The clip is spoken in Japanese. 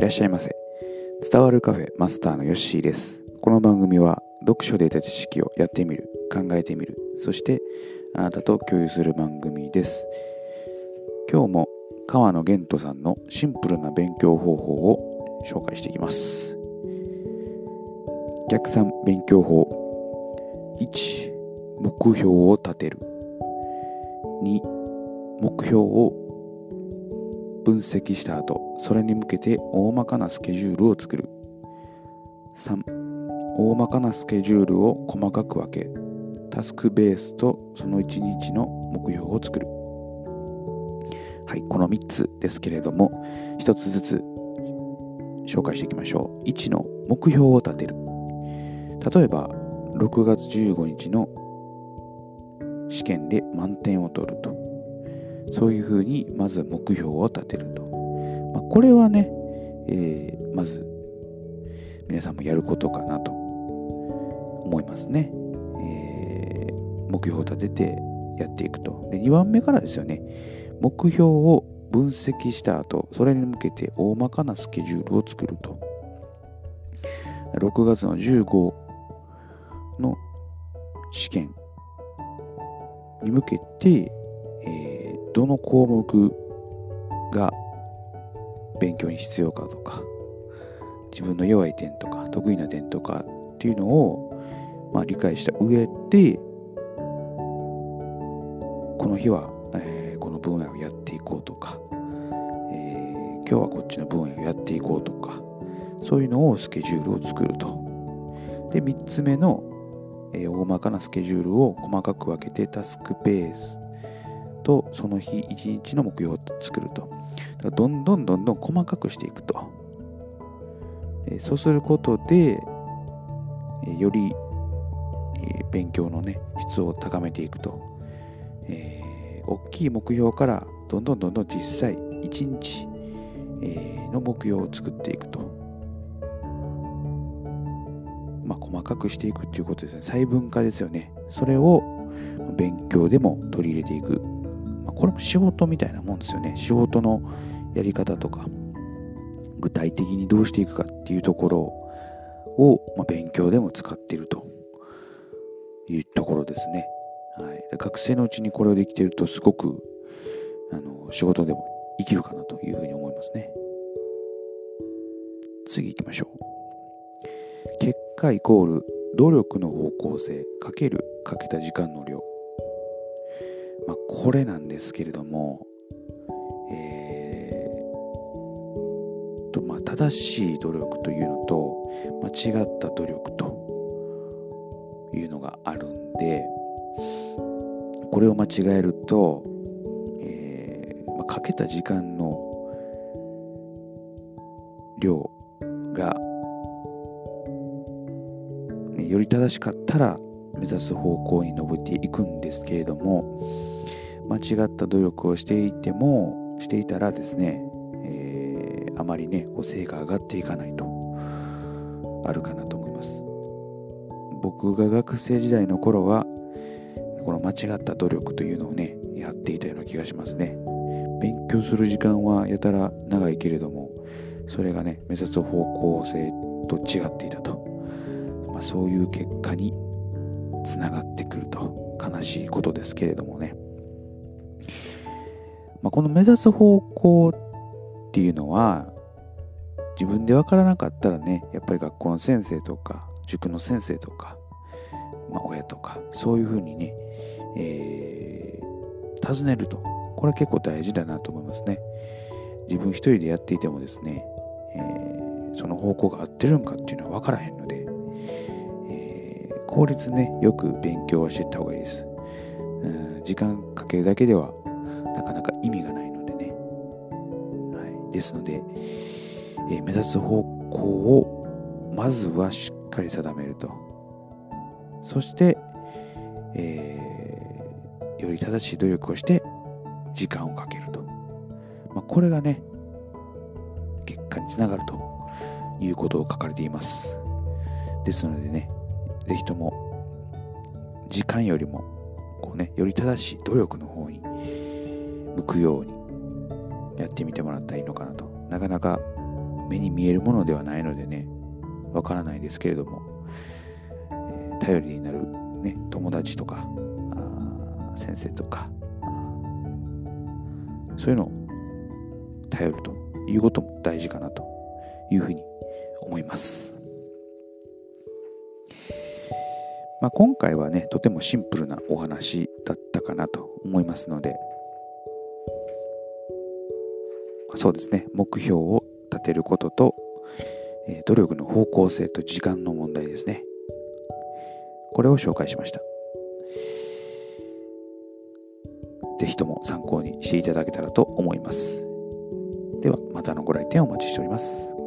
いらっしゃいませ。伝わるカフェマスターのヨッシーです。この番組は読書で得た知識をやってみる、考えてみる、そしてあなたと共有する番組です。今日も川野玄斗さんのシンプルな勉強方法を紹介していきます。逆算勉強法1目標を立てる2目標を分析した後それに向けて大まかなスケジュールを作る。3大まかなスケジュールを細かく分けタスクベースとその1日の目標を作る。はいこの3つですけれども1つずつ紹介していきましょう。1の目標を立てる。例えば6月15日の試験で満点を取ると。そういうふうにまず目標を立てると、まあ、これはね、えー、まず皆さんもやることかなと思いますね、えー、目標を立ててやっていくと。で2番目からですよね。目標を分析した後それに向けて大まかなスケジュールを作ると。6月の15の試験に向けて、どの項目が勉強に必要かとか自分の弱い点とか得意な点とかっていうのを、まあ、理解した上でこの日は、えー、この分野をやっていこうとか、えー、今日はこっちの分野をやっていこうとかそういうのをスケジュールを作ると。で3つ目のえー、大まかなスケジュールを細かく分けてタスクペースとその日一日の目標を作ると。どんどんどんどん細かくしていくと。え、そうすることで、え、より、え、勉強のね、質を高めていくと。えー、大きい目標からどんどんどんどん実際一日、え、の目標を作っていくと。まあ、細かくしていくっていうことですね。細分化ですよね。それを勉強でも取り入れていく。これも仕事みたいなもんですよね。仕事のやり方とか、具体的にどうしていくかっていうところを、まあ、勉強でも使っているというところですね。はい、学生のうちにこれをできているとすごくあの仕事でも生きるかなというふうに思いますね。次行きましょう。結果イコール努力の方向性かけるかけた時間の量、まあ、これなんですけれども、えーとまあ、正しい努力というのと間違った努力というのがあるんでこれを間違えると、えーまあ、かけた時間の量がより正しかったら目指す方向に登っていくんですけれども間違った努力をしていてもしていたらですね、えー、あまりねこう成果上がっていかないとあるかなと思います。僕が学生時代の頃はこの間違った努力というのをねやっていたような気がしますね。勉強する時間はやたら長いけれどもそれがね目指す方向性と違っていたと。あ、そういう結果につながってくると悲しいことですけれどもね、まあ、この目指す方向っていうのは自分で分からなかったらねやっぱり学校の先生とか塾の先生とか、まあ、親とかそういうふうにね、えー、尋ねるとこれは結構大事だなと思いますね。自分一人でやっていてもですね、えー、その方向が合ってるんかっていうのは分からへんので効率ね、よく勉強はしていった方がいいです。うん、時間かけるだけではなかなか意味がないのでね。はい、ですので、えー、目指す方向をまずはしっかり定めると。そして、えー、より正しい努力をして時間をかけると。まあ、これがね、結果につながるということを書かれています。ですのでね、ぜひとも時間よりもこうねより正しい努力の方に向くようにやってみてもらったらいいのかなとなかなか目に見えるものではないのでねわからないですけれども、えー、頼りになる、ね、友達とか先生とかそういうのを頼るということも大事かなというふうに思います。まあ、今回はね、とてもシンプルなお話だったかなと思いますので、そうですね、目標を立てることと、え努力の方向性と時間の問題ですね。これを紹介しました。ぜひとも参考にしていただけたらと思います。では、またのご来店お待ちしております。